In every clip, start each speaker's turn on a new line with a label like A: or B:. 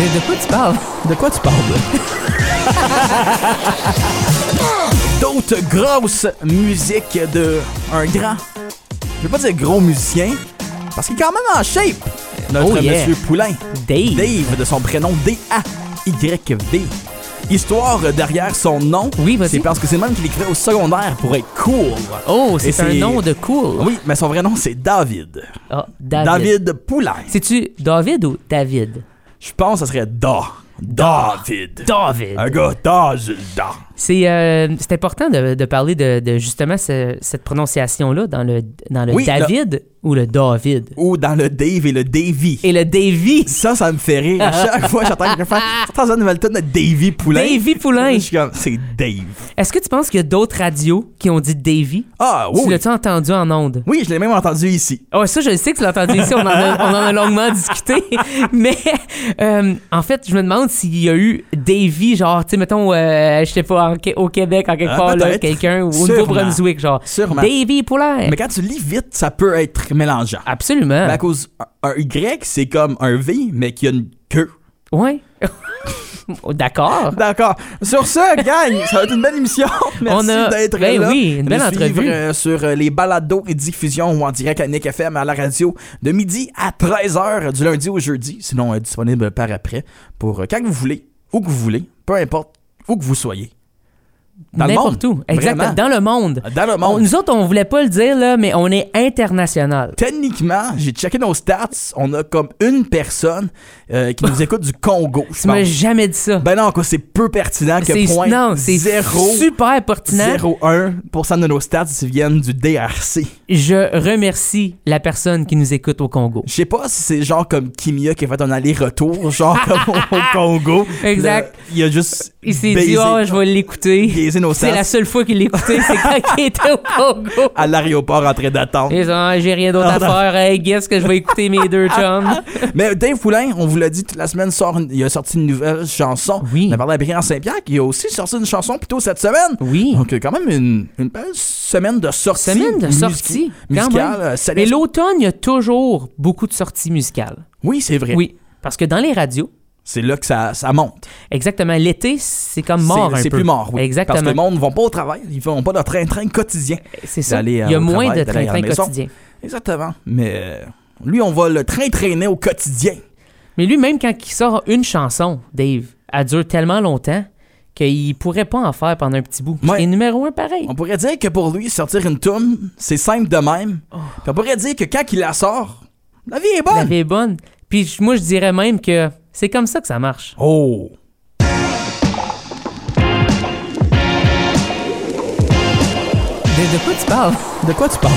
A: De, de quoi tu parles?
B: De quoi tu parles? D'autres grosses musiques de un grand, je vais pas dire gros musicien, parce qu'il est quand même en shape. Notre
A: Oh yeah.
B: monsieur Poulain.
A: Dave.
B: Dave, de son prénom D-A-Y-V. Histoire derrière son nom,
A: Oui,
B: c'est parce que c'est le même qu'il écrit au secondaire pour être cool.
A: Oh, c'est un nom de cool.
B: Oui, mais son vrai nom c'est David.
A: Ah, David.
B: David Poulain.
A: C'est-tu David ou David?
B: Je pense que ça serait Da. David.
A: David.
B: Un gars David.
A: C'est euh, c'est important de, de parler de, de justement ce- cette prononciation-là dans le, dans le
B: Oui,
A: David ou le David?
B: Ou dans le Dave et le Davy.
A: Et le Davy.
B: Ça, ça me fait rire. À chaque fois, j'entends quelqu'un faire Attends, une nouvelle tonne de Davy Poulain.
A: Davy Poulain.
B: Je suis comme, c'est Dave.
A: Est-ce que tu penses qu'il y a d'autres radios qui ont dit Davy?
B: Ah,
A: Tu
B: oui.
A: l'as-tu entendu en ondes?
B: Oui, je l'ai même entendu ici.
A: Oh, ça, je le sais que tu l'as entendu ici. On en a, on en a longuement discuté. Mais, euh, en fait, je me demande s'il y a eu Davy, genre, tu sais, mettons, euh, je sais pas, en au Québec, en quelque
B: Ah,
A: part, là, quelqu'un, ou au. Nouveau-Brunswick, genre.
B: Sûrement.
A: Davy Poulain.
B: Mais quand tu lis vite, ça peut être mélangeant.
A: Absolument.
B: Mais à cause, un, Y, c'est comme un V, mais qui a une queue.
A: Ouais. Oh, D'accord.
B: D'accord. Sur ce, gang, ça va être une belle émission. Merci
A: On a-
B: d'être
A: ben
B: là.
A: oui, une belle entrevue.
B: euh, sur euh, les balados et diffusions ou en direct à Nick FM à la radio de midi à 13h du lundi au jeudi. Sinon, euh, disponible par après pour euh, quand vous voulez, où que vous voulez, peu importe où que vous soyez. Dans le
A: N'importe où. Exactement. Dans le monde.
B: Dans le
A: On-
B: monde.
A: nous autres, on voulait pas le dire, là, mais on est international.
B: Techniquement, j'ai checké nos stats, on a comme une personne euh, qui nous écoute du Congo.
A: Tu m'as jamais dit ça.
B: Ben non, quoi, c'est peu pertinent que point
A: non, c'est
B: zéro-
A: super pertinent.
B: 0,1% de nos stats viennent du DRC.
A: Je remercie la personne qui nous écoute au Congo.
B: Je sais pas si c'est genre comme Kimia qui a fait un aller-retour, genre comme au, Congo.
A: Exact.
B: Là, il a juste
A: Il s'est dit, oh, je vais l'écouter.
B: Nos
A: C'est la seule fois qu'il l'écoutait, c'est quand il était au Congo.
B: à l'aéroport en train d'attendre.
A: J'ai rien d'autre à faire. Hey, guess que je vais écouter mes deux chums.
B: Mais Dave Poulain, on vous l'a dit toute la semaine, sort une- il a sorti une nouvelle chanson.
A: Oui.
B: On a parlé à Brian Saint-Pierre qui a aussi sorti une chanson plutôt cette semaine.
A: Oui.
B: Donc, quand même une, une belle semaine de sortie.
A: Semaine de sortie,
B: Musicale. euh,
A: Mais l'automne, il y a toujours beaucoup de sorties musicales.
B: Oui, c'est vrai.
A: Oui. Parce que dans les radios,
B: C'est là que ça, ça monte.
A: exactement, l'été, c'est comme mort
B: C'est-
A: un
B: C'est
A: peu.
B: plus mort, oui.
A: Exactement.
B: Parce que le monde ne va pas au travail. Ils font pas de train-train quotidien.
A: C'est ça.
B: euh,
A: Il y a moins
B: travail,
A: de train-train quotidien.
B: Exactement. Mais euh, lui, on va le train-trainer au quotidien.
A: Mais lui, même quand il sort une chanson, Dave, elle dure tellement longtemps qu'il pourrait pas en faire pendant un petit bout.
B: Ouais.
A: C'est numéro un pareil.
B: On pourrait dire que pour lui, sortir une tune, c'est simple de même.
A: Oh.
B: Puis on pourrait dire que quand il la sort, la vie est bonne.
A: La vie est bonne. Puis moi, je dirais même que c'est comme ça que ça marche.
B: Oh!
A: De, de quoi tu parles?
B: De quoi tu parles?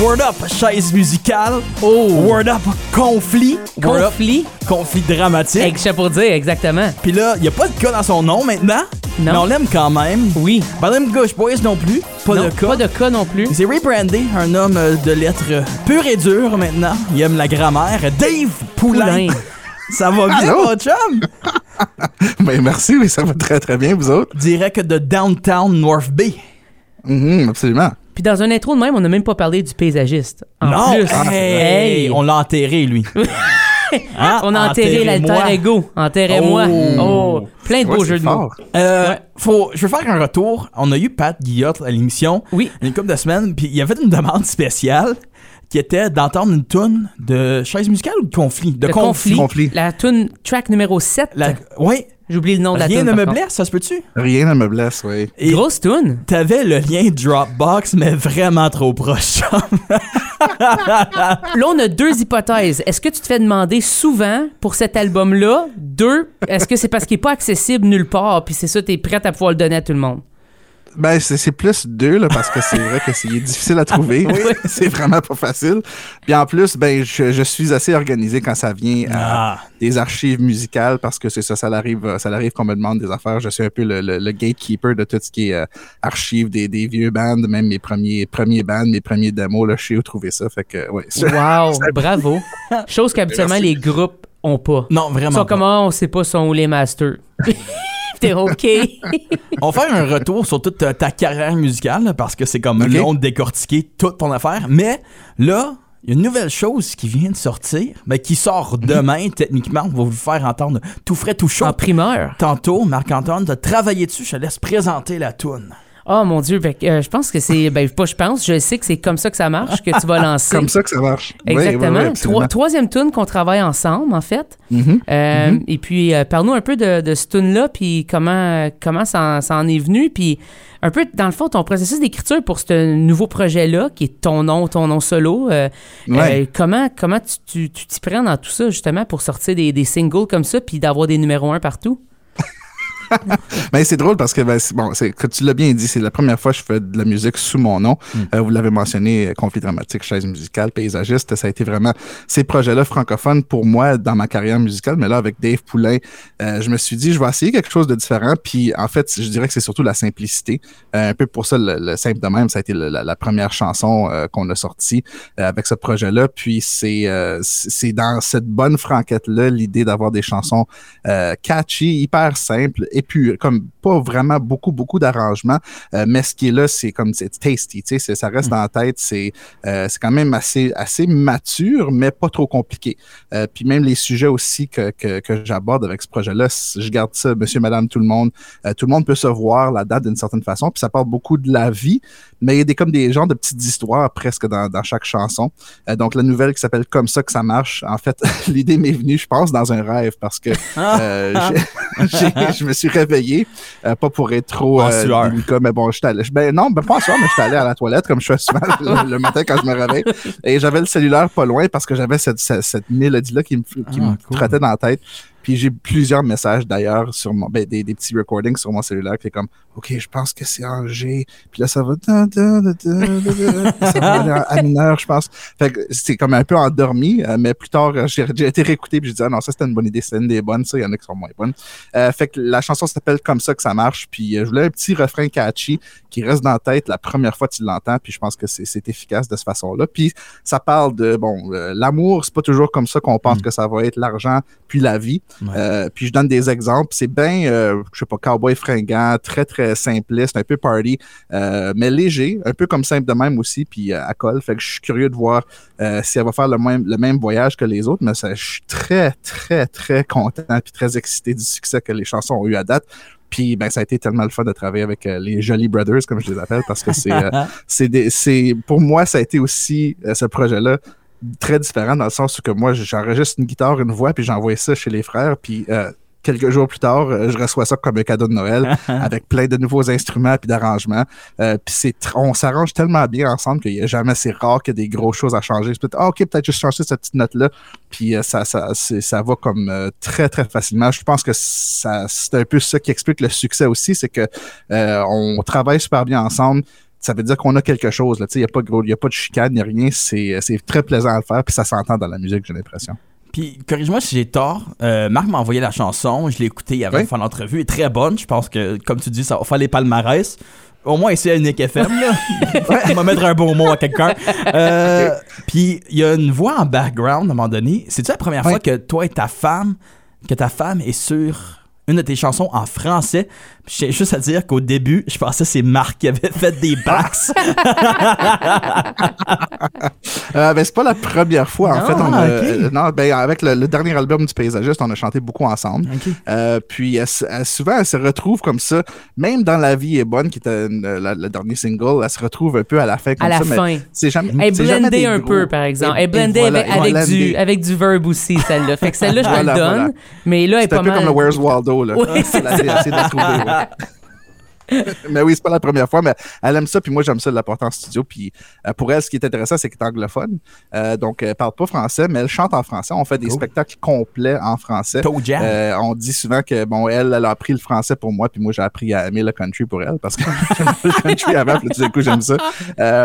B: Word up, chaise musicale.
A: Oh!
B: Word up, conflit. Word up,
A: Conflit.
B: conflit dramatique.
A: Ça pour dire, exactement.
B: Puis là, il n'y a pas de cas dans son nom maintenant?
A: Non.
B: Mais on l'aime quand même.
A: Oui.
B: Madame Gauche Boys non plus. Pas
A: Non,
B: de cas.
A: Pas de cas non plus.
B: Il s'est rebrandé, un homme euh, de lettres euh, pur et dur maintenant. Il aime la grammaire. Dave Poulain.
A: Poulain.
B: Ça va bien,
C: Allô?
B: mon chum?
C: Ben merci, oui, ça va très très bien, vous autres.
B: Direct de Downtown North Bay.
C: Mhm, absolument.
A: Puis dans un intro de même, on n'a même pas parlé du paysagiste. En
B: non!
A: plus.
B: Hey,
A: Hey!
B: On l'a enterré, lui. Hein?
A: On a enterré l'alter ego. Enterrez-moi.
B: Oh.
A: Oh. Plein de
C: Ouais,
A: beaux jeux de mots.
B: Euh,
A: Ouais.
B: faut, je veux faire un retour. On a eu Pat Guillotte à l'émission
A: Oui.
B: il y a une couple de semaines, puis il a fait une demande spéciale qui était d'entendre une toune de chaise musicale ou de conflit? De conflit.
C: Conflit.
A: La tune track numéro 7.
B: La- Oui,
A: J'ai oublié le nom de la
B: rien
A: tune.
B: ne me blesse, ça se peut-tu?
C: Rien ne me blesse, oui.
B: Et
A: Grosse tune.
B: t'avais le lien Dropbox, mais vraiment trop proche.
A: Là, on a deux hypothèses. Est-ce que tu te fais demander souvent pour cet album-là? Deux, est-ce que c'est parce qu'il n'est pas accessible nulle part, puis c'est ça, tu es prête à pouvoir le donner à tout le monde?
C: Ben, c'est c'est plus deux, là, parce que c'est vrai que c'est il est difficile à trouver. c'est vraiment pas facile. Puis en plus, ben, je, je suis assez organisé quand ça vient à
B: Ah.
C: des archives musicales, parce que c'est ça, ça arrive, ça arrive qu'on me demande des affaires. Je suis un peu le, le- le gatekeeper de tout ce qui est euh, archives des, des vieux bands, même mes premiers, premiers bands, mes premiers démos, là, je sais où trouver ça. Fait que, ouais.
A: Wow, bravo. Chose qu'habituellement,
C: Merci.
A: les groupes ont pas.
B: Non,
A: Ils
B: vraiment.
A: sont
B: pas.
A: comment on sait pas sont où les masters. T'es OK.
B: On va faire un retour sur toute ta, ta carrière musicale parce que c'est comme long de décortiquer toute ton affaire. Mais là, il y a une nouvelle chose qui vient de sortir, mais qui sort demain, techniquement. On va vous faire entendre tout frais, tout chaud.
A: En primeur.
B: Tantôt, Marc-Antoine, de travailler dessus. Je te laisse présenter la toune.
A: Oh mon Dieu, euh, je pense que c'est. Ben, pas je pense, je sais que c'est comme ça que ça marche, que tu vas lancer.
C: Comme ça que ça marche. Oui, oui,
A: Exactement.
C: oui,
A: troisième tune qu'on travaille ensemble, en fait.
C: Mhm.
A: Euh, Et puis, euh, parle-nous un peu de, de ce tune-là, puis comment, comment ça, en- ça en est venu, puis un peu, dans le fond, ton processus d'écriture pour ce nouveau projet-là, qui est ton nom, ton nom solo.
C: Ouais.
A: comment comment tu tu- tu t'y prends dans tout ça, justement, pour sortir des, des singles comme ça, puis d'avoir des numéros 1 partout?
C: Ben, c'est drôle parce que, ben, bon, c'est, que tu l'as bien dit, c'est la première fois que je fais de la musique sous mon nom. Euh, vous l'avez mentionné, euh, conflit dramatique, chaise musicale, paysagiste. Ça a été vraiment ces projets-là francophones pour moi dans ma carrière musicale. Mais là, avec Dave Poulain, euh, je me suis dit, je vais essayer quelque chose de différent. Puis, en fait, je dirais que c'est surtout la simplicité. Euh, un peu pour ça, le, le simple de même, ça a été le- la, la première chanson qu'on a sortie avec ce projet-là. Puis, c'est, c'est dans cette bonne franquette-là, l'idée d'avoir des chansons catchy, hyper simple, et puis comme pas vraiment beaucoup, beaucoup d'arrangements, euh, mais ce qui est là, c'est comme c'est tasty, tu sais, ça reste dans la tête, c'est euh, c'est quand même assez, assez mature, mais pas trop compliqué. Euh, puis même les sujets aussi que, que, que j'aborde avec ce projet-là, je garde ça, monsieur, madame, tout le monde, tout le monde peut se voir la date d'une certaine façon, puis ça parle beaucoup de la vie, mais il y a des, comme des genres de petites histoires presque dans, dans chaque chanson. Donc la nouvelle qui s'appelle Comme ça que ça marche, en fait, l'idée m'est venue, je pense, dans un rêve, parce que j'ai- je me suis réveillé, euh, pas pour être trop
B: En
C: euh, délicat, mais bon, j'étais allé. Ben non, ben pas en sueur, mais j'étais allé à la toilette comme je fais souvent le, le matin quand je me réveille. Et j'avais le cellulaire pas loin parce que j'avais cette, cette, cette mélodie-là qui me, qui
B: Ah,
C: me
B: cool.
C: trottait dans la tête. Puis j'ai plusieurs messages d'ailleurs sur mon, ben, des, des petits recordings sur mon cellulaire qui est comme, OK, je pense que c'est en G. Puis là, ça va, da, da, da, ça va aller A mineur, je pense. Fait que c'est comme un peu endormi, euh, mais plus tard, euh, j'ai été réécouté puis j'ai dit, ah non, ça c'était une bonne idée, c'est une des bonnes, ça, il y en a qui sont moins bonnes. Euh, fait que la chanson s'appelle Comme ça que ça marche. Puis je voulais un petit refrain catchy qui reste dans la tête la première fois que tu l'entends. Puis je pense que c'est c'est efficace de cette façon-là. Puis ça parle de, bon, euh, l'amour, c'est pas toujours comme ça qu'on pense
B: Mm.
C: que ça va être l'argent puis la vie.
B: Ouais.
C: Euh, puis je donne des exemples. C'est bien, euh, je sais pas, cowboy fringant, très, très simpliste, un peu party, euh, mais léger, un peu comme simple de même aussi, puis euh, à colle. Fait que je suis curieux de voir si elle va faire le même, le même voyage que les autres, mais ça, je suis très, très, très content puis très excité du succès que les chansons ont eu à date. Puis ben ça a été tellement le fun de travailler avec euh, les Jolly Brothers comme je les appelle parce que c'est euh, c'est pour moi ça a été aussi euh, ce projet là très différent dans le sens où que moi j'enregistre une guitare une voix puis j'envoie ça chez les frères puis euh, quelques jours plus tard euh, je reçois ça comme un cadeau de Noël avec plein de nouveaux instruments puis d'arrangements. Euh, puis c'est on s'arrange tellement bien ensemble qu'il y a jamais c'est rare qu'il y a des grosses choses à changer. Peut-être ah, ok peut-être juste changer cette petite note là puis euh, ça ça ça va comme euh, très très facilement. Je pense que ça c'est un peu ça qui explique le succès aussi c'est que euh, on travaille super bien ensemble ça veut dire qu'on a quelque chose. là. Tu sais, Il n'y a, pas de gros- y a pas de chicane, il n'y a rien. C'est c'est très plaisant à le faire, puis ça s'entend dans la musique, j'ai l'impression.
B: Puis, corrige-moi si j'ai tort. euh, Marc m'a envoyé la chanson. Je l'ai écoutée avant
C: Oui.
B: faire l'entrevue. Elle est très bonne. Je pense que, comme tu dis, ça va faire les palmarès. Au moins, ici à Unique FM, là. On va mettre un bon mot à quelqu'un. Euh, Puis, il y a une voix en background à un moment donné. C'est-tu la première
C: Oui.
B: fois que toi et ta femme, que ta femme est sur une de tes chansons en français? J'ai juste à dire qu'au début, je pensais que c'est Marc qui avait fait des backs.
C: Euh, ben, c'est pas la première fois, en
A: Non,
C: fait. On a-
B: ok.
C: euh, non, ben, avec le, le dernier album du paysagiste, on a chanté beaucoup ensemble. Euh, puis elle se- elle- souvent, elle se retrouve comme ça, même dans La vie est bonne, qui était la- le dernier single, elle se retrouve un peu à la fin comme
A: À la
C: ça. mais
A: fin.
C: c'est jamais,
A: Elle est
C: c'est
A: blendée un
C: gros-
A: peu, par exemple. Elle est blendée
C: voilà,
A: avec, du, avec du verbe aussi, celle-là. Fait que celle-là, je
C: Voilà,
A: te le donne.
C: voilà.
A: Mais là, elle est
C: C'est un peu
A: mal.
C: comme le Where's Waldo, là.
A: Oui,
C: essayé de la trouver, ouais. mais oui, c'est pas la première fois, mais elle aime ça, puis moi j'aime ça de la porter en studio. Puis euh, pour elle, ce qui est intéressant, c'est qu'elle est anglophone. Euh, donc elle parle pas français, mais elle chante en français. On fait des
B: Cool.
C: spectacles complets en français. Euh, on dit souvent que bon, elle, elle a appris le français pour moi, puis moi j'ai appris à aimer le country pour elle parce que le country avant, puis tout d'un coup j'aime ça.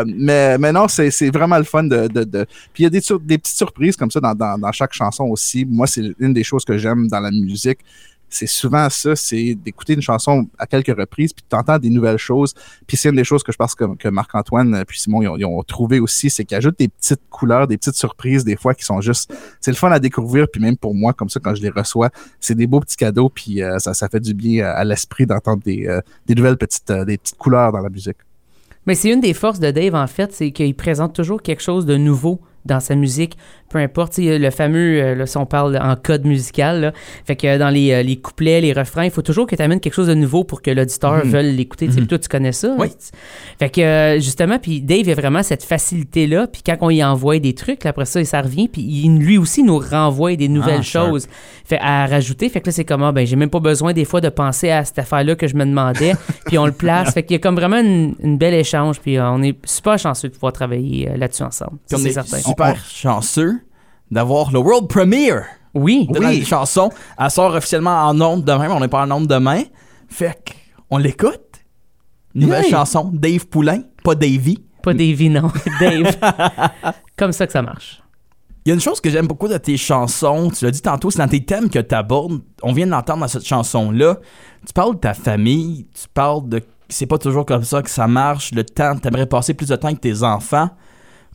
C: Mais, mais non, c'est vraiment le fun de. de, de... Puis il y a des, petites surprises comme ça dans, dans, dans chaque chanson aussi. Moi, c'est une des choses que j'aime dans la musique. C'est souvent ça, c'est d'écouter une chanson à quelques reprises, puis tu entends des nouvelles choses. Puis c'est une des choses que je pense que, que Marc-Antoine euh, puis Simon ils ont, ils trouvé aussi, c'est qu'ils ajoutent des petites couleurs, des petites surprises, des fois qui sont juste. C'est le fun à découvrir, puis même pour moi, comme ça, quand je les reçois, c'est des beaux petits cadeaux, puis euh, ça, ça fait du bien à, l'esprit d'entendre des, euh, des nouvelles petites, des petites couleurs dans la musique.
A: Mais c'est une des forces de Dave, en fait, c'est qu'il présente toujours quelque chose de nouveau dans sa musique, peu importe. Le fameux, euh, là, si on parle en code musical, là, fait que dans les, euh, les couplets, les refrains, il faut toujours que tu amènes quelque chose de nouveau pour que l'auditeur
B: Mhm.
A: veuille l'écouter.
B: Mhm.
A: Toi, tu connais ça.
B: Oui.
A: hein? Fait que euh, justement, puis Dave a vraiment cette facilité-là. Puis quand on y envoie des trucs, là, après ça, ça revient. Puis il- lui aussi nous renvoie des nouvelles
B: Ah,
A: choses fait, à rajouter. Fait que là, c'est comme, ah, ben, j'ai même pas besoin des fois de penser à cette affaire-là que je me demandais. puis on le place. Fait qu'il y a comme vraiment une, une belle échange. Puis on est super chanceux de pouvoir travailler là-dessus ensemble.
B: Puis on
A: c'est
B: est
A: certain.
B: Super chanceux d'avoir le world premiere
A: Oui.
B: de
C: Oui.
B: la chanson. Elle sort officiellement en nombre demain, mais on n'est pas en nombre demain. Fait qu'on l'écoute. Nouvelle chanson, Dave Poulain, pas Davy.
A: Pas Davy, non. Dave. comme ça que ça marche.
B: Il y a une chose que j'aime beaucoup de tes chansons, tu l'as dit tantôt, c'est dans tes thèmes que tu abordes. On vient de l'entendre dans cette chanson-là. Tu parles de ta famille, tu parles de c'est pas toujours comme ça que ça marche, le temps, t'aimerais passer plus de temps avec tes enfants.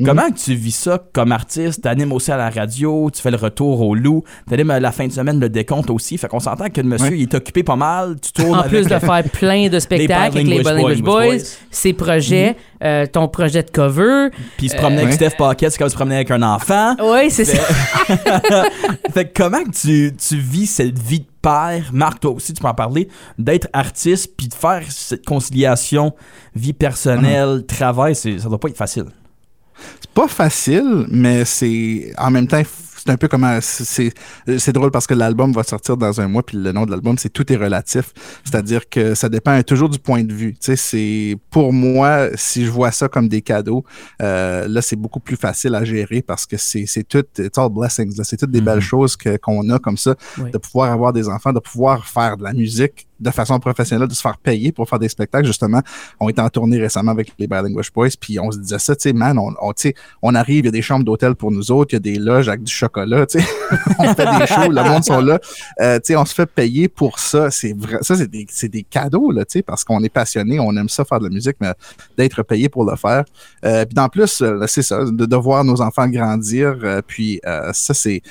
B: Comment que tu vis ça comme artiste? T'animes aussi à la radio, tu fais le retour au loup, t'animes à la fin de semaine le décompte aussi. Fait qu'on s'entend que le monsieur,
C: Ouais.
B: il est occupé pas mal, tu tournes
A: En
B: avec
A: plus de faire plein de spectacles avec les
B: Bilingual
A: Language Boys,
B: Boys.
A: ses projets, euh, ton projet de cover.
B: Puis il se promenait avec
C: Ouais.
B: Steph Paquette, c'est comme se promener avec un enfant.
A: Oui, c'est ça.
B: fait que comment que tu, tu vis cette vie de père, Marc, toi aussi, tu peux en parler, d'être artiste, puis de faire cette conciliation vie personnelle, travail, c'est, ça doit pas être facile.
C: C'est pas facile, mais c'est en même temps c'est un peu comme un- c'est c'est- drôle parce que l'album va sortir dans un mois puis le nom de l'album c'est tout est relatif, c'est-à-dire que ça dépend toujours du point de vue. Tu sais c'est pour moi si je vois ça comme des cadeaux, euh, là c'est beaucoup plus facile à gérer parce que c'est c'est tout it's all blessings, c'est toutes des
B: Mhm.
C: belles choses que qu'on a comme ça,
A: Oui.
C: de pouvoir avoir des enfants, de pouvoir faire de la musique de façon professionnelle, de se faire payer pour faire des spectacles. Justement, on était en tournée récemment avec les Bilingual Boys, puis on se disait ça, tu sais, man, on, on, arrive, il y a des chambres d'hôtel pour nous autres, il y a des loges avec du chocolat, tu sais, on fait des shows, le monde sont là, euh, tu sais, on se fait payer pour ça. C'est vrai, ça c'est des, des cadeaux là, tu sais, parce qu'on est passionné, on aime ça faire de la musique, mais d'être payé pour le faire. Euh, puis en plus, euh, c'est ça, de, voir nos enfants grandir, puis ça c'est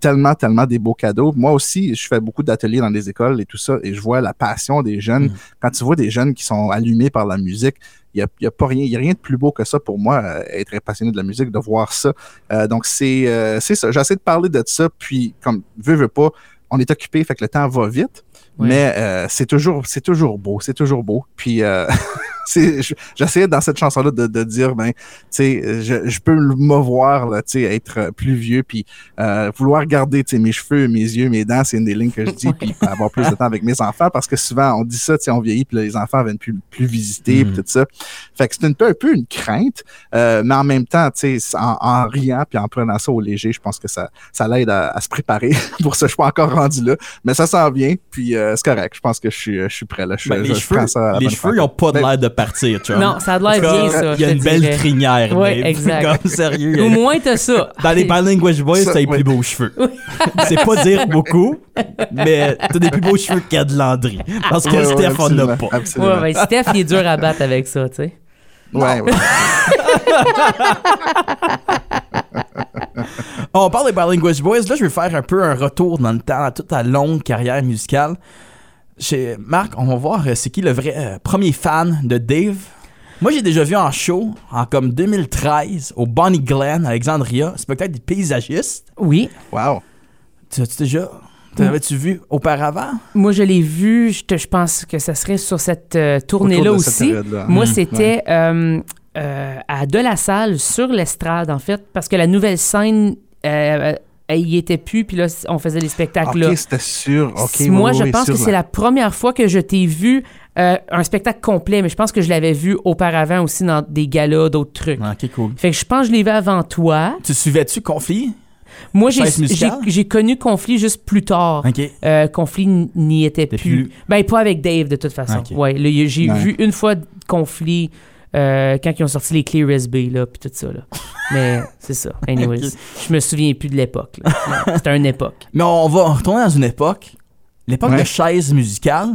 C: tellement, tellement des beaux cadeaux. Moi aussi, je fais beaucoup d'ateliers dans des écoles et tout ça, et je vois la passion des jeunes.
B: Mhm.
C: Quand tu vois des jeunes qui sont allumés par la musique, il n'y a, y a pas rien, y a rien de plus beau que ça pour moi, euh, être passionné de la musique, de voir ça. Euh, donc c'est euh, c'est ça. J'essaie de parler de ça, puis comme veux, veux pas, on est occupé, fait que le temps va vite. Mais c'est toujours, toujours beau, c'est toujours beau. Puis j'essayais dans cette chanson-là de, de dire, ben, tu sais, je, je peux me voir, là, tu sais, être euh, plus vieux, puis euh, vouloir garder, tu sais, mes cheveux, mes yeux, mes dents, c'est une des lignes que je dis, puis avoir plus de temps avec mes enfants, parce que souvent on dit ça, tu sais, on vieillit, puis là, les enfants viennent plus, plus visiter, puis tout ça. Fait que c'est un peu, un peu une crainte, euh, mais en même temps, tu sais, en, en riant puis en prenant ça au léger, je pense que ça, ça l'aide à, à se préparer pour ça. Je suis pas encore rendu là, mais ça s'en vient, puis euh, c'est correct. Je pense que je suis, je suis prêt là. Je,
B: Ben,
C: je-
B: les
C: je
B: cheveux,
C: prends ça à la
B: les
C: bonne
B: cheveux, ils
C: franquette.
B: ont pas de l'air de partir, tu vois.
A: Non, ça a de l'air bien, ça.
B: Il y a une belle
A: dirais.
B: crinière.
A: Ouais,
B: mais
A: exact.
B: Comme sérieux.
A: Au moins, t'as ça.
B: Dans les Bilingual Boys,
C: Ça,
B: t'as les plus beaux cheveux. C'est pas dire beaucoup, mais t'as des plus beaux cheveux qu'il y a de Landry. Parce que Steph, on n'a pas.
C: absolument.
A: Ouais, ben, Steph, il est dur à battre avec ça, tu sais.
C: Ouais, ouais.
B: On parle des Bilingual Boys. Là, je vais faire un peu un retour dans le temps, à toute ta longue carrière musicale. Chez Marc, on va voir euh, c'est qui le vrai euh, premier fan de Dave. Moi, j'ai déjà vu en show, en comme 2013, au Bonnie Glen, Alexandria, spectacle des paysagistes.
A: Oui.
C: Wow.
B: Tu as-tu déjà... T'avais-tu vu auparavant?
A: Moi, je l'ai vu. Je, te- je pense que ça serait sur cette euh, tournée-là aussi. Moi,
B: Mhm.
A: c'était euh, euh, à De La Salle, sur l'estrade, en fait, parce que la nouvelle scène, y était plus, puis là, on faisait des spectacles là.
C: Ok, c'était sûr. Ok,
A: Moi,
C: oui,
A: je
C: oui,
A: pense
C: sûr,
A: que c'est la première fois que je t'ai vu euh, un spectacle complet, mais je pense que je l'avais vu auparavant aussi dans des galas, d'autres trucs.
B: Ok, cool.
A: Fait que je pense que je l'ai vu avant toi.
B: Tu suivais-tu Conflit?
A: Moi, j'ai connu Conflit juste plus tard.
B: Ok.
A: Euh, Conflit n'y était plus.
B: plus-
A: Ben, pas avec Dave, de toute façon. Ouais, j'ai
C: Ouais.
A: vu une fois Conflit euh, quand ils ont sorti les Clear SB, là, puis tout ça, là. Mais c'est ça. Anyways,
B: Ok.
A: je me souviens plus de l'époque. C'était une époque.
B: Mais on va retourner dans une époque. L'époque
C: Ouais.
B: de chaise musicale.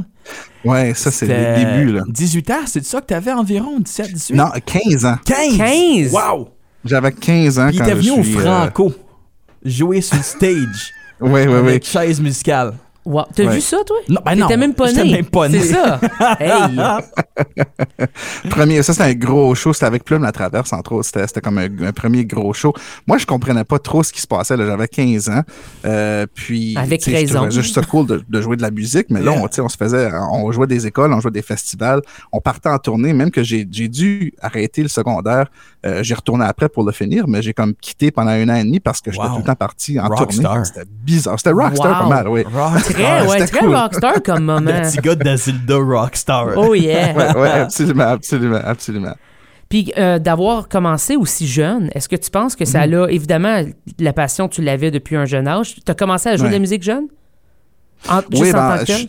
C: Ouais, ça, c'est
B: C'était
C: les débuts, là.
B: 18 ans, c'est ça que t'avais environ, 17, 18?
C: Non, 15 ans.
B: 15!
A: 15?
B: Wow!
C: J'avais 15 ans
B: Puis il
C: quand
B: était venu au
C: euh,
B: Franco, jouer sur le stage
C: Ouais, ouais, ouais.
B: avec chaise musicale.
A: Wow. T'as
C: Ouais.
A: vu ça, toi?
B: Non, ben non.
A: T'étais même pas né.
B: même pas né.
A: C'est ça. hey.
C: Premier, ça c'était un gros show, c'était avec Plume la Traverse, entre autres. C'était, c'était comme un, un premier gros show. Moi, je comprenais pas trop ce qui se passait. Là. J'avais 15 ans. Euh, puis,
A: Avec raison.
C: trouvais juste cool de, de jouer de la musique, mais là, on, tu sais, on se faisait, on jouait des écoles, on jouait des festivals, on partait en tournée, même que j'ai, j'ai dû arrêter le secondaire. Euh, j'ai retourné après pour le finir, mais j'ai comme quitté pendant un an et demi parce que j'étais
B: Wow.
C: tout le temps parti en
B: Rockstar.
C: tournée. C'était bizarre. C'était rockstar
A: Wow.
C: pas mal, oui.
A: Très, ouais,
C: c'était
A: très
C: cool.
A: rockstar comme moment.
B: Le petit gars d'Azilda Rockstar.
A: Oh yeah.
C: Ouais, ouais, absolument, absolument, absolument.
A: Puis euh, d'avoir commencé aussi jeune, est-ce que tu penses que
C: Mhm.
A: ça l'a... Évidemment, la passion, tu l'avais depuis un jeune âge. Tu as commencé à jouer de la
C: Ouais.
A: musique jeune? En- juste
C: Oui,
A: en
C: ben,
A: tant que tel?
C: je-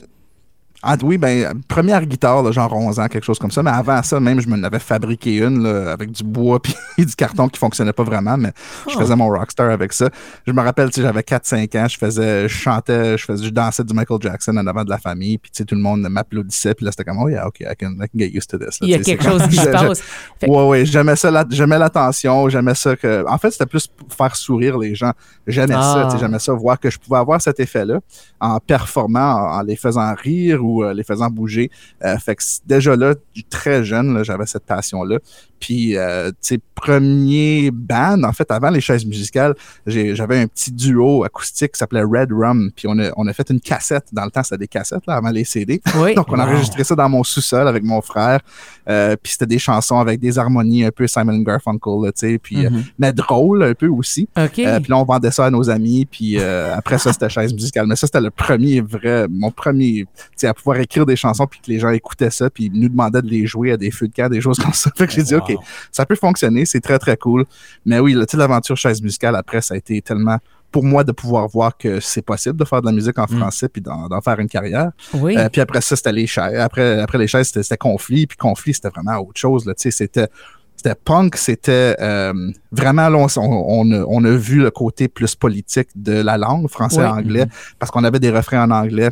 C: ah, oui, ben, première guitare, là, genre 11 ans, quelque chose comme ça. Mais avant ça, même, je me l'avais fabriqué une là, avec du bois puis du carton qui fonctionnait pas vraiment, mais je
A: Oh.
C: faisais mon rockstar avec ça. Je me rappelle, tu sais, j'avais 4-5 ans, je faisais, je chantais, je faisais, je dansais du Michael Jackson en avant de la famille, puis tu sais, tout le monde m'applaudissait, puis là, c'était comme, oh yeah, ok, I can, I can get used to this. là,
A: Il y a quelque chose
C: comme-
A: qui se passe. Fait-
C: Ouais, ouais, j'aimais ça, j'aimais l'attention, j'aimais ça que. En fait, c'était plus pour faire sourire les gens. J'aimais
A: Ah.
C: ça, tu sais, j'aimais ça, voir que je pouvais avoir cet effet-là en performant, en, en les faisant rire ou euh, les faisant bouger. Euh, fait que déjà là, très jeune, j'avais cette passion-là. Puis, euh, tu sais, premier band, en fait, avant les chaises musicales, j'avais un petit duo acoustique qui s'appelait Red Rum. Puis, on a, on a fait une cassette. Dans le temps, c'était des cassettes, là, avant les CD.
A: Oui.
C: Donc, on a
B: Wow.
C: enregistré ça dans mon sous-sol avec mon frère. Euh, puis c'était des chansons avec des harmonies un peu Simon Garfunkel, là, tu sais, puis euh,
B: Mhm.
C: mais drôle un peu aussi.
A: OK.
C: Euh, puis là, on vendait ça à nos amis. Puis euh, après ça, c'était chaise musicale. Mais ça, c'était le premier vrai, mon premier, tu sais, à pouvoir écrire des chansons puis que les gens écoutaient ça puis ils nous demandaient de les jouer à des feux de camp, des choses comme ça. Fait que j'ai dit,
B: Wow.
C: OK, ça peut fonctionner, c'est très, très cool. Mais oui, l'aventure chaise musicale, après, ça a été tellement pour moi de pouvoir voir que c'est possible de faire de la musique en
B: Mm.
C: français puis d'en faire une carrière.
A: oui.
C: Euh, puis après ça, c'était les chaises. Après, après les chaises, c'était conflit. Puis conflit, c'était vraiment autre chose. Là. C'était c'était punk, c'était euh, vraiment, là, on, on, a, on a vu le côté plus politique de la langue, français-anglais, parce qu'on avait des refrains en anglais.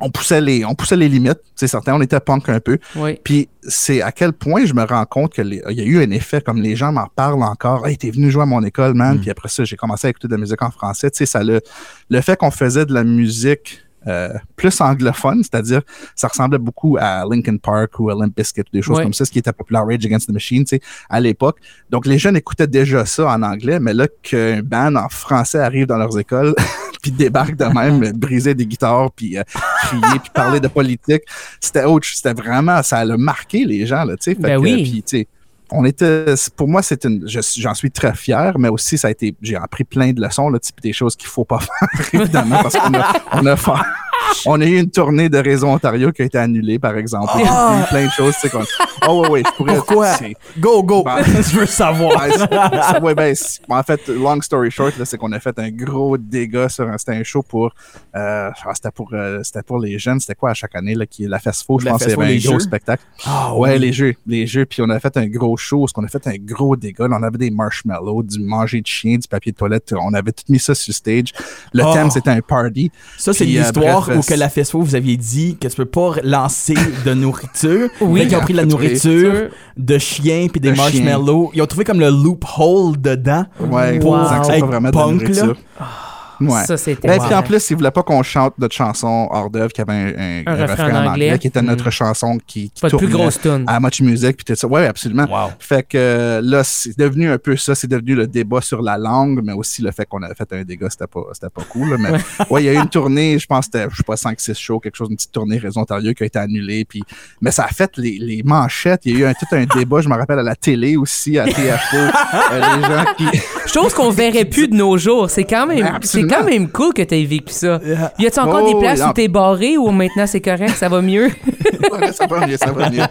C: On poussait les, on poussait les limites, c'est certain, on était punk un peu.
A: oui.
C: Puis c'est à quel point je me rends compte qu'il y a eu un effet, comme les gens m'en parlent encore. Hey, t'es venu jouer à mon école, man.
B: Mm.
C: Puis après ça, j'ai commencé à écouter de la musique en français. Tu sais, ça le, le fait qu'on faisait de la musique euh, plus anglophone, c'est-à-dire ça ressemblait beaucoup à Linkin Park ou à Limp Bizkit, des choses comme ça, ce qui était populaire Rage Against the Machine, tu sais, à l'époque. Donc les jeunes écoutaient déjà ça en anglais, mais là qu'un band en français arrive dans leurs écoles, puis débarque de même, briser des guitares, puis euh, crier, puis parler de politique, c'était autre, c'était vraiment, ça a marqué les gens là, tu sais.
A: Ben oui.
C: puis, tu sais, on était, pour moi, c'est une, je- j'en suis très fier, mais aussi ça a été, j'ai appris plein de leçons, là, type des choses qu'il faut pas faire, évidemment, parce qu'on a, on a fait, on a eu une tournée de Réseau Ontario qui a été annulée, par exemple. Il y a eu plein de choses, tu sais, oh, ouais, ouais, je pourrais,
B: Pourquoi?
C: c'est-
B: Go, go!
C: Ben,
B: Je veux savoir.
C: Ouais, c'est- ouais, ben, c'est- en fait, long story short, c'est qu'on a fait un gros dégât sur un, c'était un show pour, euh, ah, c'était pour, euh, c'était pour les jeunes, c'était quoi à chaque année, là, qui la FESFO, je
B: La
C: pense, qu'il y
B: FESFO,
C: avait un gros spectacle.
B: Ah,
C: Ouais, les jeux, les jeux, puis on a fait un gros show, parce qu'on a fait un gros dégât, on avait des marshmallows, du manger de chien, du papier de toilette, on avait tout mis ça sur stage. Le
B: Oh.
C: thème, c'était un party.
B: Ça, c'est l'histoire où que la FESFO, vous aviez dit que tu peux pas lancer de nourriture.
A: Oui.
B: Fait qu'ils ont pris de la nourriture, de chiens puis des
C: De
B: marshmallows. Ils ont trouvé comme le loophole dedans.
C: Ouais,
A: Wow.
C: pour
B: Avec
C: pas vraiment de la
B: punk, là.
C: Ouais.
A: Ça, c'était...
C: Ben, puis en plus, ils voulaient pas qu'on chante notre chanson hors d'œuvre, qui avait un, un- un refrain en anglais, qui était notre chanson qui, qui
A: Pas de plus
C: tournait
A: grosse tune.
C: à Much Music, puis tout ça. Ouais, absolument.
B: Wow.
C: Fait que là, c'est devenu un peu ça, c'est devenu le débat sur la langue, mais aussi le fait qu'on avait fait un dégât, c'était pas, c'était pas cool. là. mais ouais, il y a eu une tournée, je pense que c'était, je sais pas, 5-6 shows, quelque chose, une petite tournée Réseau Ontario qui a été annulée. Puis, mais ça a fait les, les manchettes. Il y a eu un, tout un débat, je me rappelle, à la télé aussi, à TFO. euh, les gens qui.
A: Chose qu'on verrait plus de nos jours. C'est quand même, c'est. Quand même cool que t'aies vécu ça. Y a-tu encore
C: Oh,
A: des places
C: oui,
A: où t'es barré ou maintenant c'est correct, ça va mieux?
C: Ouais, ça va mieux, ça va mieux.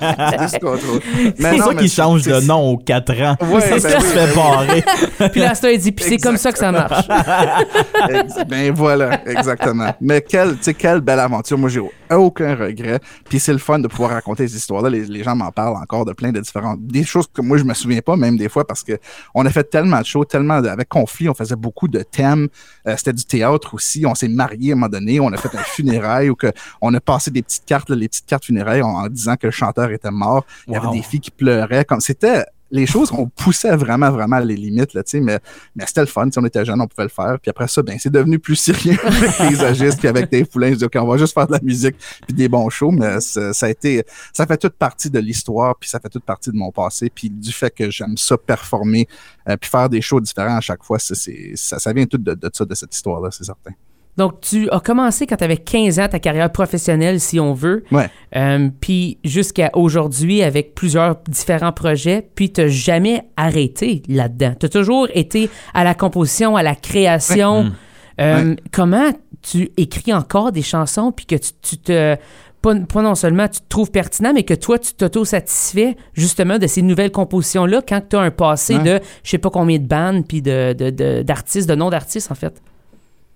C: C'est non,
B: ça qui change de nom aux 4 ans.
C: Ouais,
B: c'est
C: ben
B: ça qui se
C: oui,
B: fait barrer.
A: Puis là, il dit, puis c'est comme ça que ça marche.
C: Ben voilà, exactement. Mais quelle, tu sais, quelle belle aventure. Moi, j'ai aucun regret. Puis c'est le fun de pouvoir raconter ces histoires-là. Les, les gens m'en parlent encore de plein de différentes, des choses que moi je me souviens pas même des fois parce que on a fait tellement de shows, tellement de, avec conflit, on faisait beaucoup de thèmes. Euh, C'était du théâtre aussi. On s'est marié à un moment donné. On a fait un funérail où que on a passé des petites cartes, là, les petites cartes funérailles en, en disant que le chanteur était mort. Il y
B: Wow.
C: avait des filles qui pleuraient. Comme c'était les choses, on poussait vraiment, vraiment les limites, là, mais, mais c'était le fun. Si on était jeune, on pouvait le faire. Puis après ça, ben, c'est devenu plus sérieux avec paysagiste, puis avec des poulains. Je dis, on va juste faire de la musique puis des bons shows, mais ça, a été, ça fait toute partie de l'histoire, puis ça fait toute partie de mon passé, puis du fait que j'aime ça performer, euh, puis faire des shows différents à chaque fois, ça vient tout de, de ça, de cette histoire-là, c'est certain.
A: Donc, tu as commencé quand tu avais 15 ans ta carrière professionnelle, si on veut.
C: Ouais.
A: Euh, puis jusqu'à aujourd'hui, avec plusieurs différents projets, puis tu n'as jamais arrêté là-dedans. Tu as toujours été à la composition, à la création. Euh, comment tu écris encore des chansons, puis que tu, te. Pas, non seulement tu te trouves pertinent, mais que toi, tu t'auto-satisfais justement de ces nouvelles compositions-là quand tu as un passé de je sais pas combien de bandes, puis d'artistes, de, de, de noms d'artistes, en fait?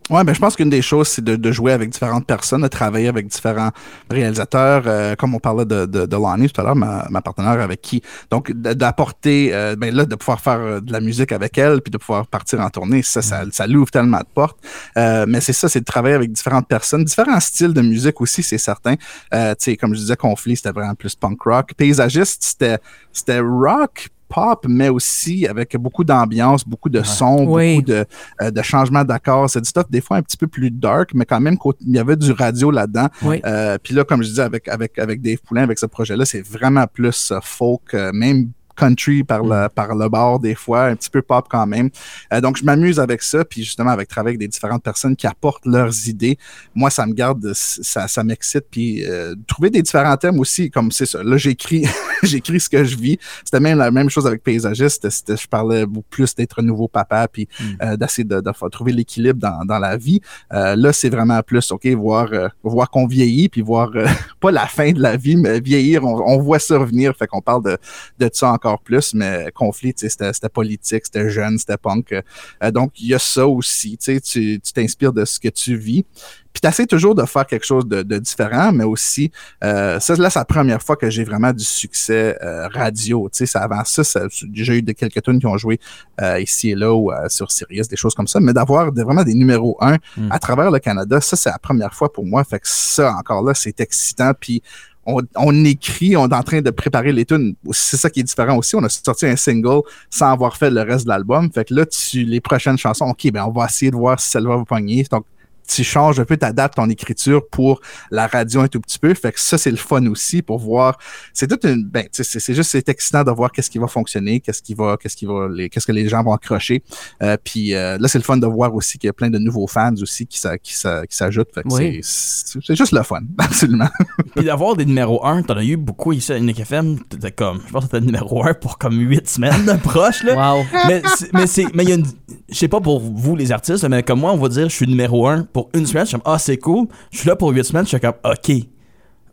C: Ouais, ben je pense qu'une des choses, c'est de, de, jouer avec différentes personnes, de travailler avec différents réalisateurs, euh, comme on parlait de, de, de Lonnie tout à l'heure, ma, ma, partenaire avec qui. Donc, d'apporter, euh, ben là, de pouvoir faire euh, de la musique avec elle, puis de pouvoir partir en tournée, ça, ça, ça l'ouvre tellement de portes. Euh, mais c'est ça, c'est de travailler avec différentes personnes, différents styles de musique aussi, c'est certain. Euh, tu sais, comme je disais, Conflit, c'était vraiment plus punk rock. Paysagiste, c'était c'était rock, pop, mais aussi avec beaucoup d'ambiance, beaucoup de sons, beaucoup de, euh, de changements d'accords. C'est du stuff des fois un petit peu plus dark, mais quand même il y avait du radio là-dedans. Euh, puis là, comme je disais avec avec avec Dave Poulain, avec ce projet-là, c'est vraiment plus euh, folk, même country par le, mm. par le bord des fois, un petit peu pop quand même. Euh, donc, je m'amuse avec ça, puis justement avec travailler avec des différentes personnes qui apportent leurs idées. Moi, ça me garde, ça, ça m'excite, puis euh, trouver des différents thèmes aussi, comme c'est ça. Là, j'écris, j'écris ce que je vis. C'était même la même chose avec paysagiste. Je parlais plus d'être un nouveau papa, puis mm. euh, d'essayer de, de, trouver l'équilibre dans, dans la vie. là, c'est vraiment plus, ok, voir, voir qu'on vieillit, puis voir pas la fin de la vie, mais vieillir, on, on voit ça revenir. Fait qu'on parle de, de ça encore plus, mais conflit, c'était politique, c'était jeune, c'était punk. Euh, donc, il y a ça aussi. Tu t'inspires de ce que tu vis. Puis tu essaies toujours de faire quelque chose de, différent, mais aussi, euh, ça, là, c'est la première fois que j'ai vraiment du succès euh, radio. Tu sais, avant ça, ça j'ai déjà eu de quelques tunes qui ont joué euh, ici et là ou sur Sirius, des choses comme ça, mais d'avoir vraiment des numéros 1 hmm. à travers le Canada, ça, c'est la première fois pour moi. Fait que ça, encore là, c'est excitant. Puis on, écrit, on est en train de préparer les tunes. C'est ça qui est différent aussi. On a sorti un single sans avoir fait le reste de l'album. Fait que là, tu, les prochaines chansons, OK, ben on va essayer de voir si celle va vous pogner. Donc, tu changes un peu, tu adaptes ton écriture pour la radio un tout petit peu. Fait que ça, c'est le fun aussi pour voir. C'est toute une. Ben, c'est juste c'est excitant de voir qu'est-ce qui va fonctionner, qu'est-ce qui va, qu'est-ce qui va, qu'est-ce que les gens vont accrocher. Euh, puis euh, là, c'est le fun de voir aussi qu'il y a plein de nouveaux fans aussi qui, qui, qui s'ajoutent. Fait que c'est juste le fun, absolument.
B: puis d'avoir des numéros 1, t'en as eu beaucoup ici à Unique FM. T'étais comme, je pense que t'étais numéro 1 pour comme 8 semaines de proche, là.
A: Wow.
B: Mais, mais c'est, mais il y a une, je sais pas pour vous les artistes, mais comme moi, on va dire, je suis numéro 1 pour une semaine, je suis comme, ah, c'est cool. Je suis là pour huit semaines, je suis comme, ok.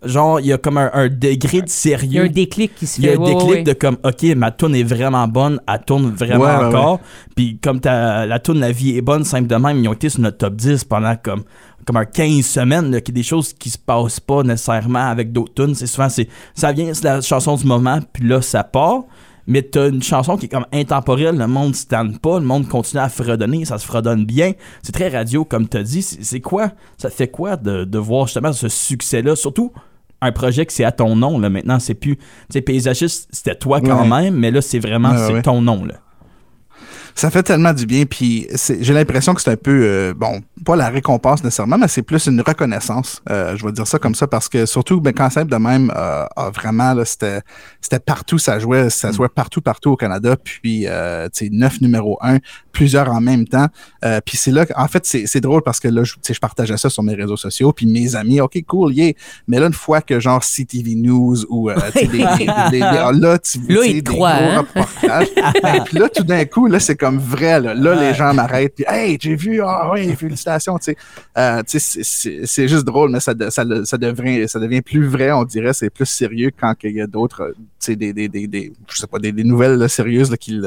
B: Genre, il y a comme un, degré de sérieux. Il y
A: a un déclic qui se fait.
B: Il y a un déclic de comme, ok, ma tune est vraiment bonne, elle tourne vraiment encore. Puis comme la tune La vie est bonne, simple de même, ils ont été sur notre top 10 pendant comme comme un 15 semaines, là, qui des choses qui se passent pas nécessairement avec d'autres tunes. C'est souvent, c'est, ça vient, c'est la chanson du moment, puis là, ça part mais t'as une chanson qui est comme intemporelle, le monde se pas, le monde continue à fredonner, ça se fredonne bien. C'est très radio, comme t'as dit. C'est quoi? Ça fait quoi de, voir justement ce succès-là? Surtout un projet qui c'est à ton nom, là. Maintenant, c'est plus. Tu sais, paysagiste, c'était toi quand même, mais là, c'est vraiment c'est ton nom, là
C: ça fait tellement du bien. Puis j'ai l'impression que c'est un peu, euh, bon, pas la récompense nécessairement, mais c'est plus une reconnaissance. Euh, je vais dire ça comme ça parce que surtout, ben, quand simple de même, euh, vraiment, c'était, partout, ça jouait, ça mm. jouait partout, partout au Canada. Puis, tu sais, neuf numéro un, plusieurs en même temps. Puis c'est là, en fait, c'est drôle parce que là, je, je partageais ça sur mes réseaux sociaux. Puis mes amis, OK, cool, yeah. Mais là, une fois que genre CTV News ou, des, des, des, là, tu
A: là, des gros hein?
C: ben, puis là, tout d'un coup, là, c'est comme vrai. Là, là les gens m'arrêtent. Puis, hey, j'ai vu, ah oui, félicitations. Tu sais, euh, c'est juste drôle, mais ça, ça, ça, devient, ça devient plus vrai, on dirait. C'est plus sérieux quand il y a d'autres, tu sais, des, des, des, des, je sais pas, des, des nouvelles sérieuses là, qui,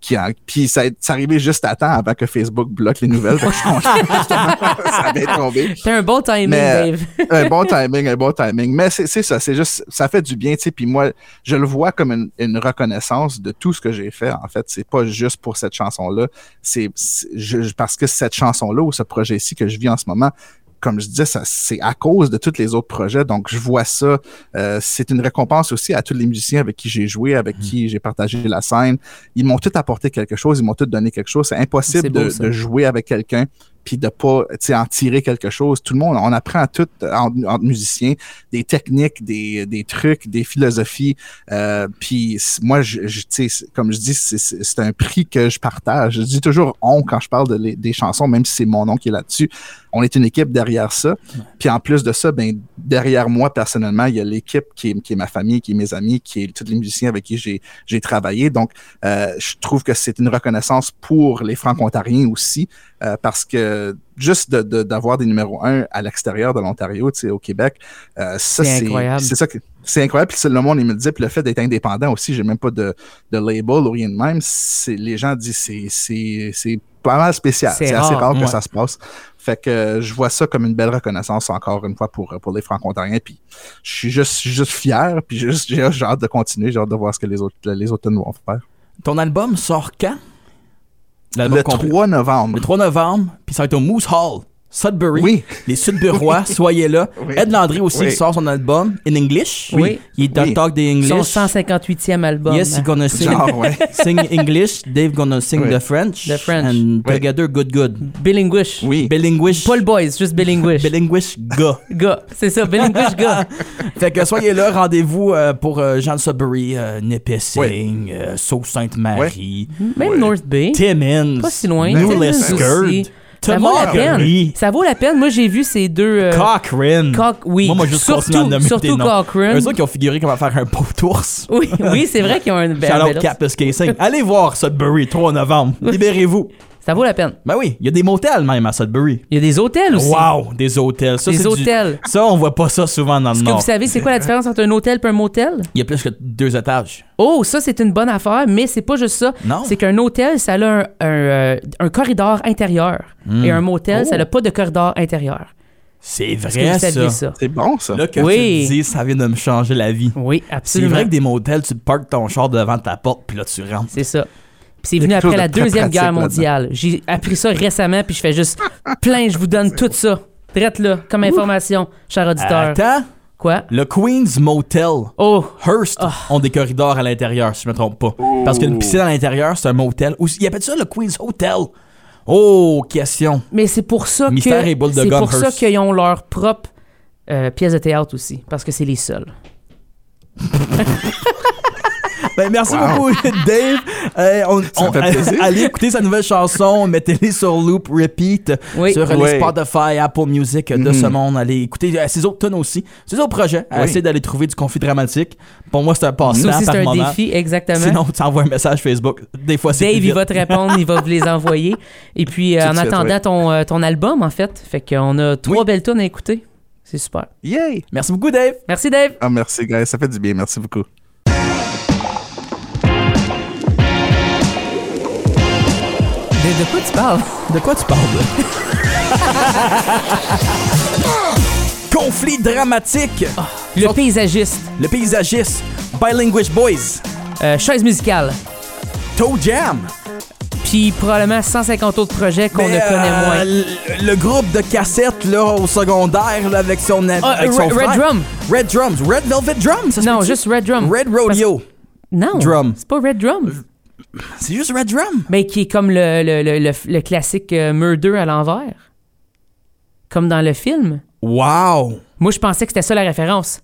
C: qui, puis ça, ça arrivait juste à temps avant que Facebook bloque les nouvelles. ça
A: tombé. C'est un bon timing, Dave.
C: un bon timing, un bon timing. Mais c'est ça, c'est juste, ça fait du bien, tu sais. Puis moi, je le vois comme une, une reconnaissance de tout ce que j'ai fait. En fait, c'est pas juste pour cette chanson-là. C'est parce que cette chanson-là ou ce projet-ci que je vis en ce moment, comme je disais, c'est à cause de tous les autres projets. Donc, je vois ça. euh, c'est une récompense aussi à tous les musiciens avec qui j'ai joué, avec qui j'ai partagé la scène. Ils m'ont tous apporté quelque chose, ils m'ont tous donné quelque chose. C'est impossible
A: beau,
C: de jouer avec quelqu'un puis de pas en tirer quelque chose. Tout le monde, on apprend tout entre, entre musiciens, des techniques, des, des trucs, des philosophies. Euh, puis moi, je, je- comme je dis, c'est- un prix que je partage. Je dis toujours on quand je parle de les- des chansons, même si c'est mon nom qui est là-dessus. On est une équipe derrière ça. Puis en plus de ça, ben derrière moi personnellement, il y a l'équipe qui est, qui est ma famille, qui est mes amis, qui est tous les musiciens avec qui j'ai j'ai travaillé. Donc, euh, je trouve que c'est une reconnaissance pour les Franco-Ontariens aussi, euh, parce que juste de- de- d'avoir des numéros un à l'extérieur de l'Ontario, tu sais, au Québec, euh, ça
A: C'est
C: c'est
A: incroyable.
C: c'est ça que c'est incroyable. Puis le monde il me le dit, puis le fait d'être indépendant aussi, j'ai même pas de, de label ou rien de même. C'est les gens disent c'est c'est c'est pas mal spécial.
A: C'est
C: C'est assez
A: rare,
C: que ça se passe. Fait que euh, je vois ça comme une belle reconnaissance encore une fois pour, pour les Franco-Ontariens. Puis je suis juste, juste fier. Puis j'ai juste- j'ai j'ai hâte de continuer. J'ai hâte de voir ce que les autres, les autres vont faire.
B: Ton album sort quand?
C: Le
B: L'album complet.
C: 3 novembre.
B: Le 3 novembre, puis ça va être au Moose Hall, Sudbury.
C: Oui.
B: Les Sudburois, soyez là.
C: Oui.
B: Ed Landry aussi
C: Oui.
B: sort son album in English.
A: Oui.
B: Il est dans
C: Oui.
B: Talk the
A: Son
B: English.
A: 158e album.
B: Yes, he's gonna sing,
C: Genre, ouais.
B: sing English. Dave gonna sing
C: Oui.
B: the French.
A: The French.
B: And
C: Oui.
B: together, good, good.
A: Bilinguish.
C: Oui.
B: Bilinguish.
A: Pas le boys, juste bilinguish.
B: Bilinguish gars.
A: Gars, c'est ça, bilinguish gars.
B: fait que soyez là, rendez-vous euh, pour euh, Jean Sudbury, euh, Nipissing, euh, Sault-Sainte-Marie,
A: Même
C: Ouais.
A: North Bay.
B: Timmins,
A: Pas si loin.
B: New
A: aussi. Ça vaut la peine. Ça vaut la peine. Moi, j'ai vu ces deux. euh,
B: Cochrane.
A: Cock, oui.
B: Moi, moi, juste continuer à
A: surtout,
B: nommer
A: surtout
B: noms.
A: Cochrane.
B: Eux autres qui ont figuré comment faire un pot ours.
A: Oui, oui, c'est vrai qu'ils ont une belle.
B: Shout out
A: belle-
B: Capus Casing. Allez voir Sudbury, 3 novembre. Libérez-vous.
A: Ça vaut la peine.
B: Ben oui, il y a des motels même à Sudbury.
A: Il y a des hôtels aussi.
B: Wow, des hôtels. Ça,
A: Des
B: c'est du-
A: hôtels.
B: Ça, on voit pas ça souvent dans le
A: Est-ce que
B: Nord.
A: vous savez c'est quoi la différence entre un hôtel et un motel?
B: Il y a plus que deux étages.
A: Oh, ça, c'est une bonne affaire, mais c'est pas juste ça.
B: Non.
A: C'est qu'un hôtel, ça a un, un, euh, un corridor intérieur.
B: Hmm.
A: Et un motel,
B: Oh.
A: ça n'a pas de corridor intérieur.
B: C'est vrai, ça.
A: ça?
C: C'est bon, ça.
B: Là que
A: Oui.
B: tu le dis, ça vient de me changer la vie.
A: Oui,
B: C'est
A: absolument.
B: vrai que des motels, tu te parques ton char devant ta porte, puis là, tu rentres.
A: C'est ça. Puis c'est venu après la Deuxième Guerre mondiale. J'ai appris ça récemment, puis je fais juste plein, je vous donne tout ça. Drette là, comme information, cher auditeur.
B: Attends,
A: Quoi?
B: le Queen's Motel,
A: Oh,
B: Hearst, ont des corridors à l'intérieur, si je me trompe pas. Parce qu'une piscine à l'intérieur, c'est un motel. Ou il appelle ça le Queen's Hotel. Oh, question.
A: mais c'est pour ça
B: Mystère
A: que
B: et boule de
A: c'est pour ça qu'ils ont leur propre euh, pièce de théâtre aussi, parce que c'est les seuls.
B: Ben, merci
C: Wow.
B: beaucoup, Dave. Euh, on,
C: Ça
B: on-
C: me fait plaisir.
B: allez écouter sa nouvelle chanson, mettez-les sur loop, repeat,
A: Oui.
B: sur
C: Oui.
B: les Spotify, Apple Music de
C: Mhm.
B: ce monde. Allez écouter euh, ses autres tunes aussi. Ses autres projets.
C: Oui.
B: Essayez d'aller trouver du conflit dramatique. Pour moi, c'est un passe
A: Ça aussi,
B: par
A: c'est un
B: moment.
A: défi, exactement.
B: Sinon, tu envoies un message Facebook. Des fois, c'est
A: Dave, il va te répondre, il va vous les envoyer. Et puis, euh, en attendant ton, euh, ton album, en fait, fait qu'on a trois
B: Oui.
A: belles tunes à écouter. C'est super.
C: Yay!
B: Merci beaucoup, Dave.
A: Merci, Dave.
C: Ah, merci, guys. Ça fait du bien. Merci beaucoup.
A: De, de quoi tu parles?
B: De quoi tu parles? Conflit dramatique.
A: Le paysagiste.
B: Le paysagiste. Bilinguish Boys.
A: Euh, chaise musicale.
B: Toe Jam.
A: Puis probablement 150 autres projets qu'on ne
B: Mais,
A: connaît
B: euh,
A: moins.
B: Le, le groupe de cassettes là, au secondaire là, avec son,
A: Ah,
B: avec son
A: Red-
B: frère.
A: Red Drum.
B: Red Drums. Red Velvet Drums. ça
A: Non, juste Red Drum.
B: Red Rodeo.
A: Non,
B: Drum.
A: c'est pas Red Drum.
B: C'est juste Red Drum.
A: Mais qui est comme le, le, le, le, classique euh, Murder à l'envers. Comme dans le film.
B: Wow.
A: Moi, je pensais que c'était ça la référence.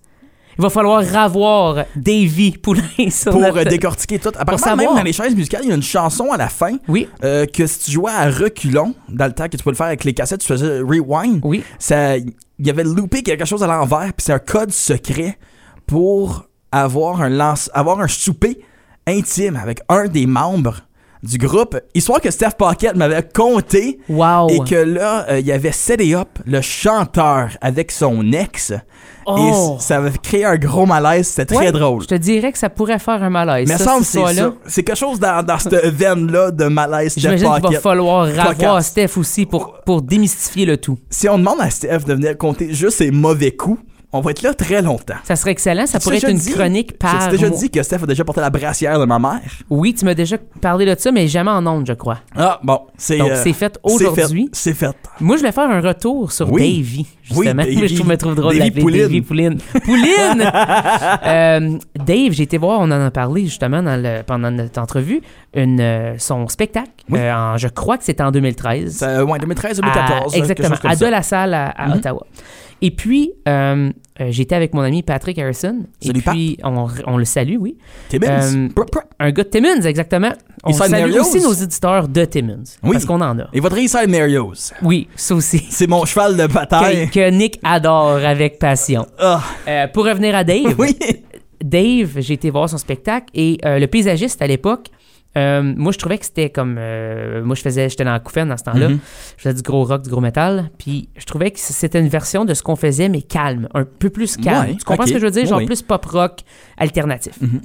A: Il va falloir ravoir Davy Poulain sur
B: Pour
A: notre...
B: euh, décortiquer tout. Apparemment, même dans les chaises musicales, il y a une chanson à la fin
A: Oui,
B: euh, que si tu jouais à reculons, dans le temps que tu peux le faire avec les cassettes, tu faisais rewind.
A: oui.
B: ça il y avait loupé quelque chose à l'envers puis c'est un code secret pour avoir un lance avoir un souper intime avec un des membres du groupe histoire que Steph Pocket m'avait compté
A: Wow.
B: et que là euh, il y avait Set Up le chanteur avec son ex
A: Oh.
B: et ça avait créé un gros malaise c'était très drôle
A: Je te dirais que ça pourrait faire un malaise.
B: mais
A: ça,
B: semble c'est ça c'est quelque chose dans, dans cette veine là de malaise Steph
A: J'imagine qu'il va falloir
B: Podcast.
A: Steph aussi pour, pour démystifier le tout.
B: si on demande à Steph de venir compter juste ses mauvais coups On va être là très longtemps.
A: Ça serait excellent. Ça
B: Tu
A: pourrait être une
B: dit-
A: chronique
B: Je
A: par.
B: t'ai déjà dit que Steph a déjà porté la brassière de ma mère?
A: Oui, tu m'as déjà parlé de ça, mais jamais en ondes, je crois.
B: Ah, bon, c'est.
A: Donc,
B: euh,
A: c'est fait aujourd'hui.
B: C'est fait.
A: Moi, je voulais faire un retour sur
B: Oui.
A: Davy,
B: Oui,
A: justement.
B: Davy.
A: je trouve, me trouve drôle d'appeler
B: Pouline.
A: Pouline. Pouline! Euh, Dave, j'ai été voir, on en a parlé justement dans le- pendant notre entrevue, une, euh, son spectacle.
B: Oui.
A: euh, en- je crois que c'était en 2013.
B: Ça, ouais, 2013,
A: À-
B: 2014.
A: exactement, à De La Salle à, à
B: Mhm.
A: Ottawa. Et puis, euh, euh, j'étais avec mon ami Patrick Harrison.
B: Salut,
A: et puis, on, on le salue, oui.
B: Timmins.
A: Euh. Un gars de Timmins, exactement. On
B: Inside
A: salue
B: Mario's.
A: aussi nos éditeurs de Timmins.
B: Oui.
A: Parce qu'on en a.
B: Et votre Inside Mario's.
A: Oui, ça aussi.
B: C'est mon cheval de bataille.
A: Que, que Nick adore avec passion.
B: Ah,
A: pour revenir à Dave,
B: oui.
A: Dave, j'ai été voir son spectacle et euh, le paysagiste à l'époque, euh, moi je trouvais que c'était comme. euh, moi je faisais, j'étais dans la couffaine dans ce temps-là,
B: Mhm.
A: je faisais du gros rock, du gros métal, puis je trouvais que c'était une version de ce qu'on faisait, mais calme, un peu plus calme.
B: Ouais,
A: tu comprends ce que je veux dire? Genre
B: Oui.
A: plus pop rock alternatif.
B: Mhm.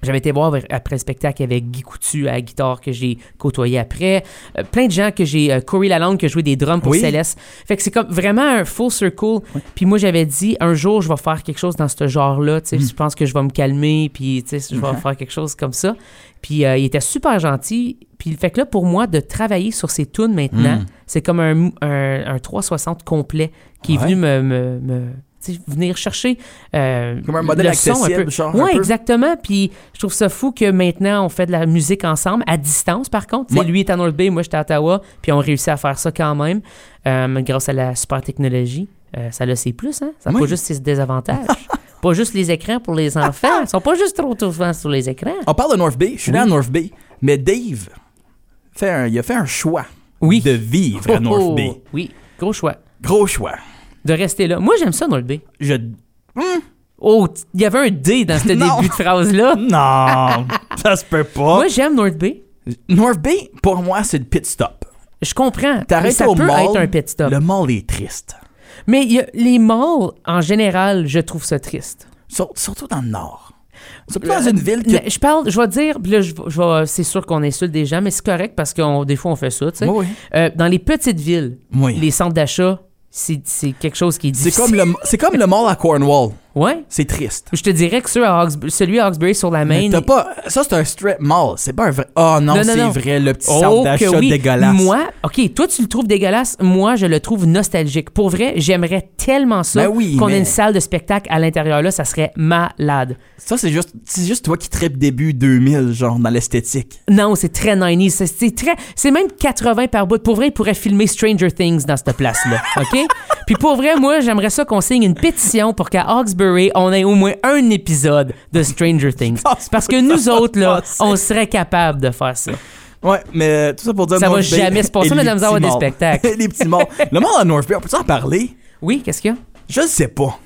A: J'avais été voir après le spectacle avec Guy Coutu à la guitare que j'ai côtoyé après. Euh, plein de gens que j'ai. euh, Corey Lalonde qui a joué des drums pour
B: Oui.
A: Céleste. Fait que c'est comme vraiment un full circle. Puis moi, j'avais dit, un jour, je vais faire quelque chose dans ce genre-là. Tu sais,
B: Mm.
A: Je pense que je vais me calmer. Puis tu sais, je vais faire quelque chose comme ça. Puis euh, il était super gentil. Puis fait que là, pour moi, de travailler sur ces tunes maintenant,
B: Mm.
A: c'est comme un, un, un 360 complet qui est venu me. me, venir chercher euh,
B: Comme un modèle
A: le son un
B: accessible,
A: peu.
B: genre, un
A: Ouais,
B: peu.
A: exactement. Puis je trouve ça fou que maintenant on fait de la musique ensemble, à distance par contre.
B: Ouais.
A: Lui est à North Bay, moi j'étais à Ottawa, puis on réussit à faire ça quand même, euh, grâce à la super technologie. Euh, ça a ses plus, hein? Ça n'a
B: Oui.
A: pas juste ses désavantages. pas juste les écrans pour les enfants. Ils sont pas juste trop souvent sur les écrans.
B: On parle de North Bay. Je suis
A: Oui.
B: à North Bay. Mais Dave, fait un- il a fait un choix
A: Oui.
B: de vivre à North
A: Oh,
B: Bay.
A: Oui, gros choix.
B: Gros choix.
A: De rester là. Moi j'aime ça, North Bay.
B: Je.
A: Oh, t- il y avait un D dans ce début de phrase-là.
B: Non, ça se peut pas.
A: Moi j'aime North Bay.
B: North Bay, pour moi, c'est le pit stop.
A: Je comprends.
B: T'arrêtes au
A: peut
B: mall.
A: être un pit stop.
B: Le mall est triste.
A: Mais il y a- les malls, en général, je trouve ça triste.
B: Sur- surtout dans le nord. Surtout dans une ville que.
A: Je parle, je vais dire, là, je, je c'est sûr qu'on insulte des gens, mais c'est correct parce que des fois on fait ça, tu sais.
B: Oui,
A: Euh, dans les petites villes,
B: oui.
A: les centres d'achat, c'est c'est quelque chose qui est
B: C'est
A: difficile.
B: comme, le, c'est comme le mall à Cornwall.
A: Ouais.
B: C'est triste.
A: Je te dirais que ceux à celui à Hawkesbury sur la
B: Mais
A: main.
B: t'as pas. Ça, c'est un strip mall. C'est pas un vrai. Oh non,
A: Non, non,
B: c'est vrai, le petit
A: Oh,
B: centre d'achat
A: oui.
B: dégueulasse.
A: Moi, OK, toi, tu le trouves dégueulasse. Moi, je le trouve nostalgique. Pour vrai, j'aimerais tellement ça
B: Ben oui,
A: qu'on ait une salle de spectacle à l'intérieur là. Ça serait malade.
B: Ça, c'est juste, c'est juste toi qui tripes début 2000, genre, dans l'esthétique.
A: Non, c'est très 90s. C'est- C'est très, c'est même 80 par bout. Pour vrai, il pourrait filmer Stranger Things dans cette place-là. OK? Puis pour vrai, moi, j'aimerais ça qu'on signe une pétition pour qu'à On ait au moins un épisode de Stranger Things. Parce que nous autres, là, on serait capable de faire ça.
B: Ouais, mais tout ça pour dire
A: Ça va
B: Bay
A: jamais se passer, mais on va avoir des spectacles.
B: les petits malls. Le mall à North Bay, on peut en parler?
A: Oui, qu'est-ce qu'il y a?
B: Je le sais pas.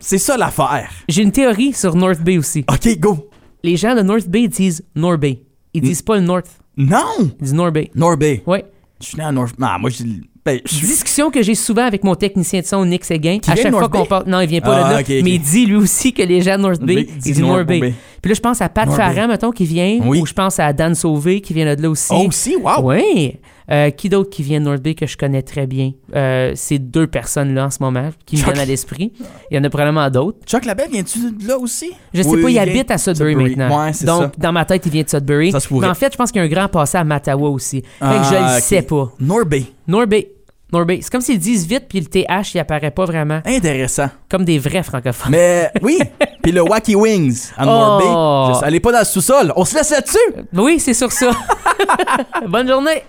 B: C'est ça l'affaire.
A: J'ai une théorie sur North Bay aussi.
B: Ok, go.
A: Les gens de North Bay disent North Bay. Ils disent pas le North.
B: Non!
A: Ils disent North Bay.
B: North Bay.
A: Ouais.
B: Je suis né à North Ah, moi, je ben, je.
A: Discussion que j'ai souvent avec mon technicien de son, Nick Séguin.
B: Qui
A: à chaque fois qu'on parle. Non, il vient pas
B: Ah,
A: de là.
B: ok, ok.
A: Mais il dit lui aussi que les gens de North Bay, ils
B: dit
A: disent
B: North
A: Bay.
B: Bay.
A: Puis là, je pense à Pat
B: Bay.
A: mettons, qui vient.
B: Oui.
A: Ou je pense à Dan Sauvé, qui vient de là aussi.
B: Oh, aussi, wow!
A: Oui. Euh, qui d'autre qui vient de North Bay que je connais très bien? Euh, ces deux personnes-là en ce moment qui me viennent à l'esprit. Il y en a probablement d'autres.
B: Chuck Labelle, viens-tu de là aussi?
A: Je sais
B: Oui,
A: pas, il habite à Sudbury,
B: Sudbury.
A: maintenant.
B: Ouais, c'est
A: Donc,
B: ça.
A: dans ma tête, il vient de Sudbury.
B: Ça se pourrait.
A: Mais en fait, je pense qu'il y a un grand passé à Mattawa aussi. Fait que
B: Ah,
A: je le
B: ok.
A: sais pas.
B: North Bay.
A: North Bay. North Bay. C'est comme s'ils disent vite, puis le TH, il apparaît pas vraiment.
B: Intéressant.
A: Comme des vrais francophones.
B: Mais oui, puis le Wacky Wings à North
A: Oh.
B: Bay. Je sais, allez pas dans le sous-sol. On se laisse là-dessus.
A: Oui, c'est sur ça. Bonne journée.